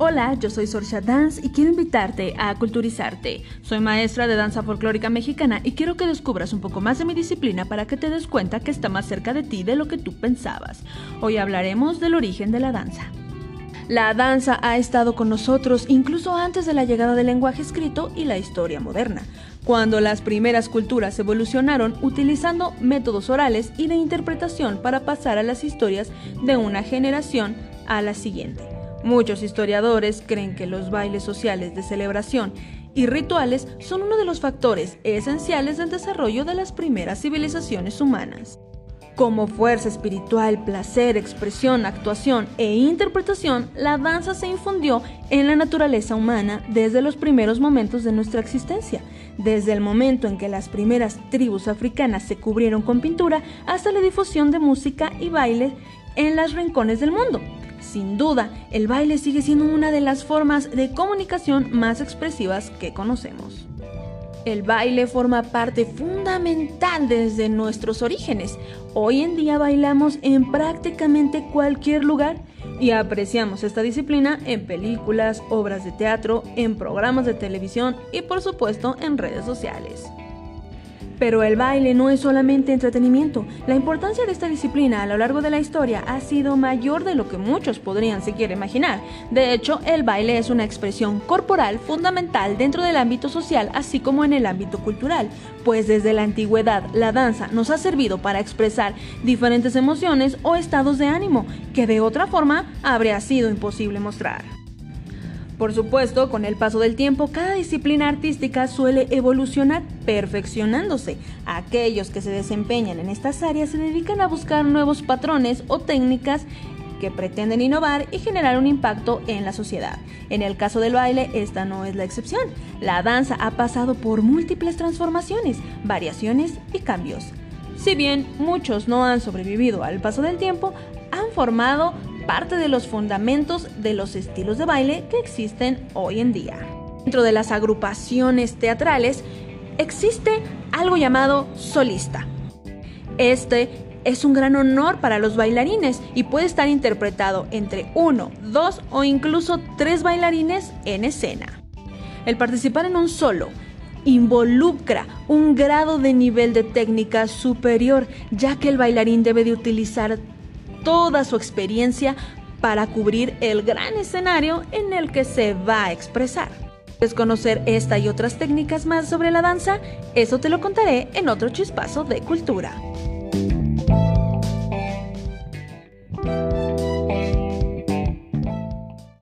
Hola, yo soy Sorcia Dance y quiero invitarte a culturizarte. Soy maestra de danza folclórica mexicana y quiero que descubras un poco más de mi disciplina para que te des cuenta que está más cerca de ti de lo que tú pensabas. Hoy hablaremos del origen de la danza. La danza ha estado con nosotros incluso antes de la llegada del lenguaje escrito y la historia moderna, cuando las primeras culturas evolucionaron utilizando métodos orales y de interpretación para pasar a las historias de una generación a la siguiente. Muchos historiadores creen que los bailes sociales de celebración y rituales son uno de los factores esenciales del desarrollo de las primeras civilizaciones humanas. Como fuerza espiritual, placer, expresión, actuación e interpretación, la danza se infundió en la naturaleza humana desde los primeros momentos de nuestra existencia, desde el momento en que las primeras tribus africanas se cubrieron con pintura hasta la difusión de música y baile en los rincones del mundo. Sin duda, el baile sigue siendo una de las formas de comunicación más expresivas que conocemos. El baile forma parte fundamental desde nuestros orígenes. Hoy en día bailamos en prácticamente cualquier lugar y apreciamos esta disciplina en películas, obras de teatro, en programas de televisión y por supuesto en redes sociales. Pero el baile no es solamente entretenimiento. La importancia de esta disciplina a lo largo de la historia ha sido mayor de lo que muchos podrían siquiera imaginar. De hecho, el baile es una expresión corporal fundamental dentro del ámbito social así como en el ámbito cultural, pues desde la antigüedad la danza nos ha servido para expresar diferentes emociones o estados de ánimo que de otra forma habría sido imposible mostrar. Por supuesto, con el paso del tiempo, cada disciplina artística suele evolucionar, perfeccionándose. Aquellos que se desempeñan en estas áreas se dedican a buscar nuevos patrones o técnicas que pretenden innovar y generar un impacto en la sociedad. En el caso del baile, esta no es la excepción. La danza ha pasado por múltiples transformaciones, variaciones y cambios. Si bien muchos no han sobrevivido al paso del tiempo, han formado parte de los fundamentos de los estilos de baile que existen hoy en día. Dentro de las agrupaciones teatrales existe algo llamado solista. Este es un gran honor para los bailarines y puede estar interpretado entre uno, dos o incluso tres bailarines en escena. El participar en un solo involucra un grado de nivel de técnica superior, ya que el bailarín debe de utilizar toda su experiencia para cubrir el gran escenario en el que se va a expresar. ¿Quieres conocer esta y otras técnicas más sobre la danza? Eso te lo contaré en otro chispazo de cultura.